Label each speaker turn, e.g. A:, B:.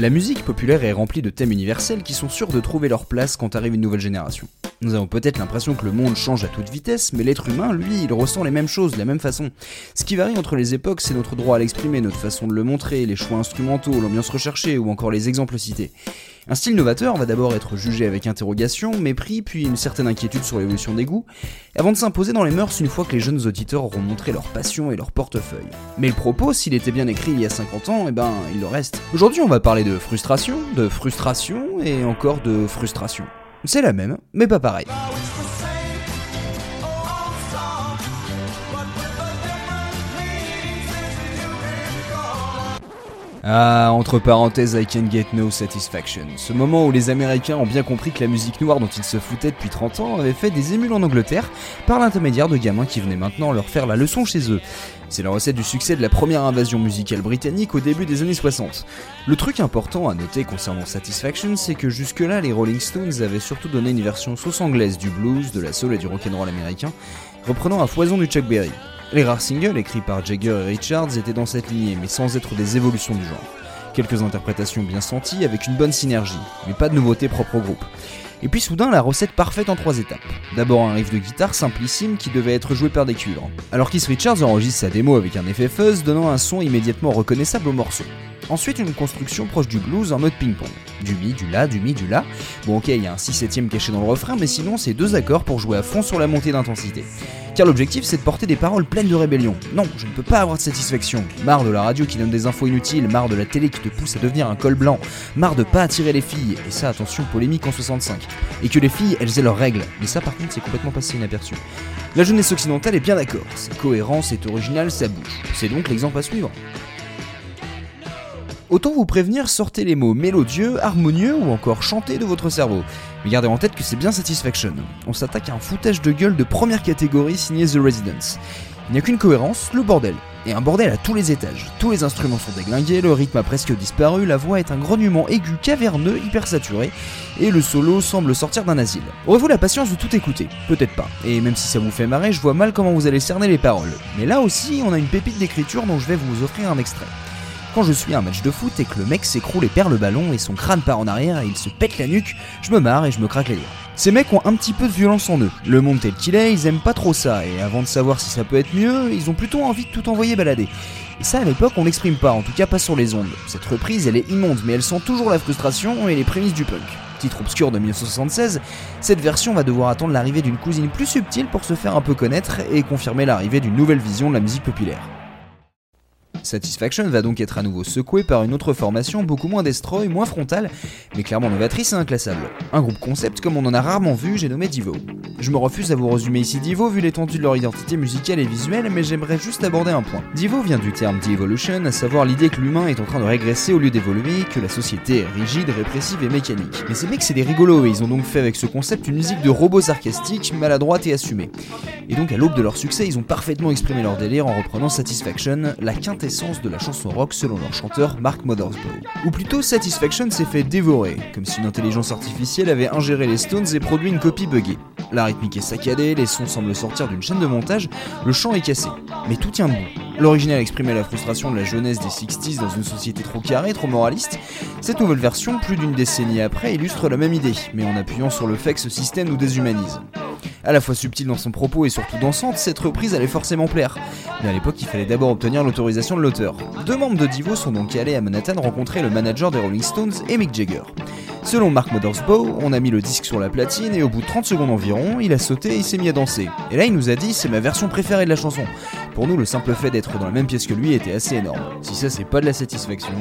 A: La musique populaire est remplie de thèmes universels qui sont sûrs de trouver leur place quand arrive une nouvelle génération. Nous avons peut-être l'impression que le monde change à toute vitesse, mais l'être humain, lui, il ressent les mêmes choses de la même façon. Ce qui varie entre les époques, c'est notre droit à l'exprimer, notre façon de le montrer, les choix instrumentaux, l'ambiance recherchée ou encore les exemples cités. Un style novateur va d'abord être jugé avec interrogation, mépris, puis une certaine inquiétude sur l'évolution des goûts, avant de s'imposer dans les mœurs une fois que les jeunes auditeurs auront montré leur passion et leur portefeuille. Mais le propos, s'il était bien écrit il y a 50 ans, eh ben, il le reste. Aujourd'hui, on va parler de frustration, de frustration et encore de frustration. C'est la même, mais pas pareil. Ah, entre parenthèses, I can get no satisfaction. Ce moment où les Américains ont bien compris que la musique noire dont ils se foutaient depuis 30 ans avait fait des émules en Angleterre par l'intermédiaire de gamins qui venaient maintenant leur faire la leçon chez eux. C'est la recette du succès de la première invasion musicale britannique au début des années 60. Le truc important à noter concernant Satisfaction, c'est que jusque-là, les Rolling Stones avaient surtout donné une version sauce anglaise du blues, de la soul et du rock'n'roll américain, reprenant à foison du Chuck Berry. Les rares singles écrits par Jagger et Richards étaient dans cette lignée, mais sans être des évolutions du genre. Quelques interprétations bien senties avec une bonne synergie, mais pas de nouveautés propres au groupe. Et puis soudain, la recette parfaite en trois étapes. D'abord un riff de guitare simplissime qui devait être joué par des cuivres. Alors Keith Richards enregistre sa démo avec un effet fuzz, donnant un son immédiatement reconnaissable au morceau. Ensuite, une construction proche du blues en mode ping-pong. Du mi, du la, du mi, du la. Bon, ok, il y a un 6 7 caché dans le refrain, mais sinon, c'est deux accords pour jouer à fond sur la montée d'intensité. Car l'objectif, c'est de porter des paroles pleines de rébellion. Non, je ne peux pas avoir de satisfaction. Marre de la radio qui donne des infos inutiles, marre de la télé qui te pousse à devenir un col blanc, marre de pas attirer les filles, et ça, attention, polémique en 65. Et que les filles, elles aient leurs règles. Mais ça, par contre, c'est complètement passé inaperçu. La jeunesse occidentale est bien d'accord. C'est cohérent, c'est original, ça bouge. C'est donc l'exemple à suivre. Autant vous prévenir, sortez les mots mélodieux, harmonieux ou encore chantés de votre cerveau. Mais gardez en tête que c'est bien Satisfaction. On s'attaque à un foutage de gueule de première catégorie signé The Residents. Il n'y a qu'une cohérence, le bordel. Et un bordel à tous les étages. Tous les instruments sont déglingués, le rythme a presque disparu, la voix est un grognement aigu caverneux, hyper saturé, et le solo semble sortir d'un asile. Aurez-vous la patience de tout écouter Peut-être pas. Et même si ça vous fait marrer, je vois mal comment vous allez cerner les paroles. Mais là aussi, on a une pépite d'écriture dont je vais vous offrir un extrait. Quand je suis à un match de foot et que le mec s'écroule et perd le ballon et son crâne part en arrière et il se pète la nuque, je me marre et je me craque les dents. Ces mecs ont un petit peu de violence en eux. Le monde tel qu'il est, ils aiment pas trop ça, et avant de savoir si ça peut être mieux, ils ont plutôt envie de tout envoyer balader. Et ça à l'époque on l'exprime pas, en tout cas pas sur les ondes. Cette reprise elle est immonde, mais elle sent toujours la frustration et les prémices du punk. Titre obscur de 1976, cette version va devoir attendre l'arrivée d'une cousine plus subtile pour se faire un peu connaître et confirmer l'arrivée d'une nouvelle vision de la musique populaire. Satisfaction va donc être à nouveau secoué par une autre formation beaucoup moins destroy, moins frontale, mais clairement novatrice et inclassable. Un groupe concept comme on en a rarement vu, j'ai nommé Divo. Je me refuse à vous résumer ici Divo vu l'étendue de leur identité musicale et visuelle, mais j'aimerais juste aborder un point. Divo vient du terme Devolution, à savoir l'idée que l'humain est en train de régresser au lieu d'évoluer, que la société est rigide, répressive et mécanique. Mais ces mecs c'est des rigolos et ils ont donc fait avec ce concept une musique de robots sarcastiques, maladroite et assumée. Et donc à l'aube de leur succès, ils ont parfaitement exprimé leur délire en reprenant Satisfaction, la quintessence de la chanson rock selon leur chanteur Mark Mothersbaugh. Ou plutôt Satisfaction s'est fait dévorer, comme si une intelligence artificielle avait ingéré les Stones et produit une copie buggée. La rythmique est saccadée, les sons semblent sortir d'une chaîne de montage, le chant est cassé. Mais tout tient debout. L'original exprimait la frustration de la jeunesse des 60s dans une société trop carrée, trop moraliste. Cette nouvelle version, plus d'une décennie après, illustre la même idée, mais en appuyant sur le fait que ce système nous déshumanise. À la fois subtile dans son propos et surtout dansante, cette reprise allait forcément plaire. Mais à l'époque, il fallait d'abord obtenir l'autorisation de l'auteur. Deux membres de Divo sont donc allés à Manhattan rencontrer le manager des Rolling Stones et Mick Jagger. Selon Mark Mothersbaugh, on a mis le disque sur la platine et au bout de 30 secondes environ, il a sauté et il s'est mis à danser. Et là, il nous a dit c'est ma version préférée de la chanson. Pour nous, le simple fait d'être dans la même pièce que lui était assez énorme. Si ça, c'est pas de la satisfaction,